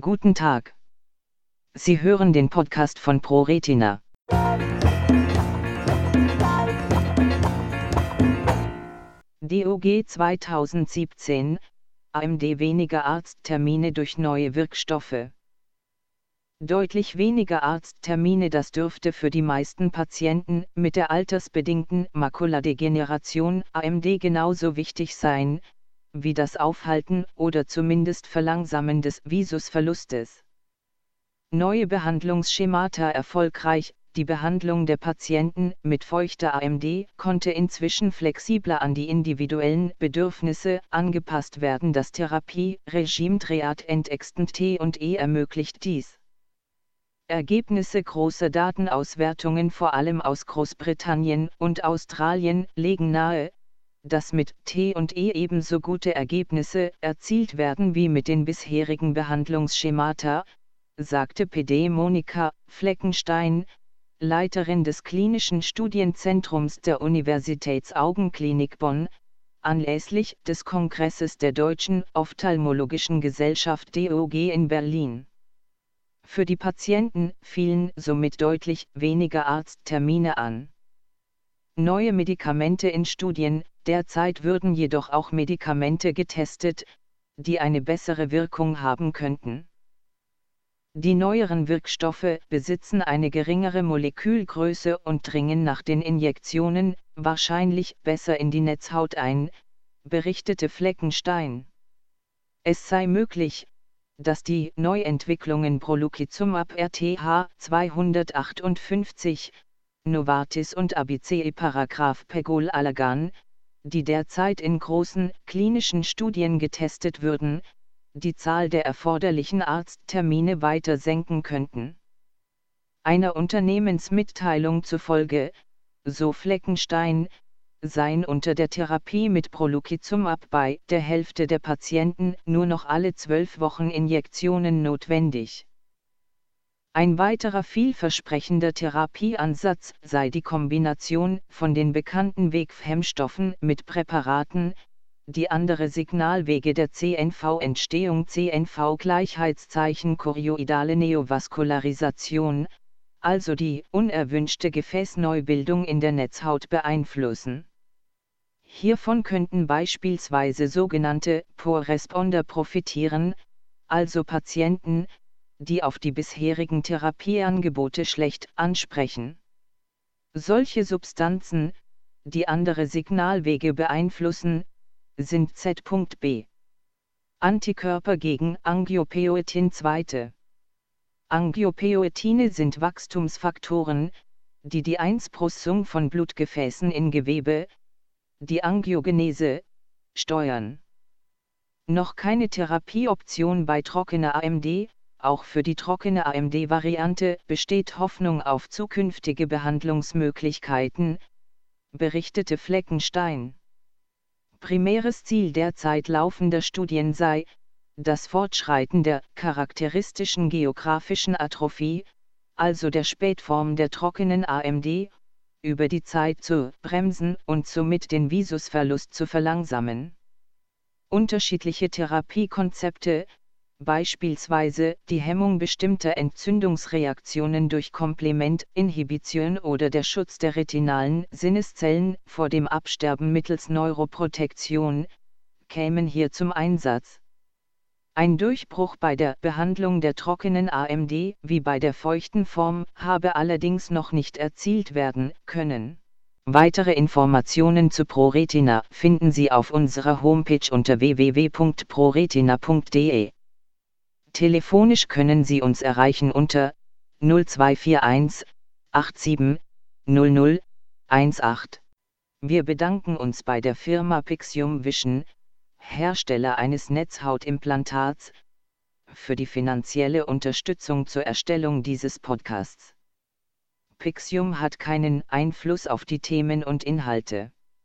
Guten Tag. Sie hören den Podcast von ProRetina. DOG 2017 AMD weniger Arzttermine durch neue Wirkstoffe. Deutlich weniger Arzttermine das dürfte für die meisten Patienten mit der altersbedingten Makuladegeneration AMD genauso wichtig sein, wie das Aufhalten oder zumindest Verlangsamen des Visusverlustes. Neue Behandlungsschemata erfolgreich, die Behandlung der Patienten mit feuchter AMD konnte inzwischen flexibler an die individuellen Bedürfnisse angepasst werden. Das Therapie-Regime Triad Entexten T und E ermöglicht dies. Ergebnisse großer Datenauswertungen vor allem aus Großbritannien und Australien legen nahe, dass mit T und E ebenso gute Ergebnisse erzielt werden wie mit den bisherigen Behandlungsschemata, sagte PD Monika Fleckenstein, Leiterin des klinischen Studienzentrums der Universitätsaugenklinik Bonn, anlässlich des Kongresses der Deutschen Ophthalmologischen Gesellschaft DOG in Berlin. Für die Patienten fielen somit deutlich weniger Arzttermine an. Neue Medikamente in Studien, derzeit würden jedoch auch Medikamente getestet, die eine bessere Wirkung haben könnten. Die neueren Wirkstoffe besitzen eine geringere Molekülgröße und dringen nach den Injektionen wahrscheinlich besser in die Netzhaut ein, berichtete Fleckenstein. Es sei möglich, dass die Neuentwicklungen Prolukizumab RTH 258, Novartis und ABC Paragraph Pegol Allergan, die derzeit in großen klinischen Studien getestet würden, die Zahl der erforderlichen Arzttermine weiter senken könnten. Einer Unternehmensmitteilung zufolge, so Fleckenstein, seien unter der Therapie mit Prolukizumab bei der Hälfte der Patienten nur noch alle zwölf Wochen Injektionen notwendig. Ein weiterer vielversprechender Therapieansatz sei die Kombination von den bekannten Wegfhemmstoffen mit Präparaten, die andere Signalwege der CNV-Entstehung CNV-Gleichheitszeichen chorioidale Neovaskularisation, also die unerwünschte Gefäßneubildung in der Netzhaut beeinflussen. Hiervon könnten beispielsweise sogenannte Poor Responder profitieren, also Patienten, die auf die bisherigen Therapieangebote schlecht ansprechen. Solche Substanzen, die andere Signalwege beeinflussen, sind Z.B. Antikörper gegen Angiopoetin 2. Angiopoetine sind Wachstumsfaktoren, die die Einsprüssung von Blutgefäßen in Gewebe, die Angiogenese, steuern. Noch keine Therapieoption bei trockener AMD, auch für die trockene AMD-Variante besteht Hoffnung auf zukünftige Behandlungsmöglichkeiten, berichtete Fleckenstein. Primäres Ziel derzeit laufender Studien sei, das Fortschreiten der charakteristischen geografischen Atrophie, also der Spätform der trockenen AMD, über die Zeit zu bremsen und somit den Visusverlust zu verlangsamen. Unterschiedliche Therapiekonzepte, beispielsweise die Hemmung bestimmter Entzündungsreaktionen durch Komplementinhibition oder der Schutz der retinalen Sinneszellen vor dem Absterben mittels Neuroprotektion, kämen hier zum Einsatz. Ein Durchbruch bei der Behandlung der trockenen AMD wie bei der feuchten Form habe allerdings noch nicht erzielt werden können. Weitere Informationen zu ProRetina finden Sie auf unserer Homepage unter www.proretina.de. Telefonisch können Sie uns erreichen unter 0241 87 00 18. Wir bedanken uns bei der Firma Pixium Vision, Hersteller eines Netzhautimplantats, für die finanzielle Unterstützung zur Erstellung dieses Podcasts. Pixium hat keinen Einfluss auf die Themen und Inhalte.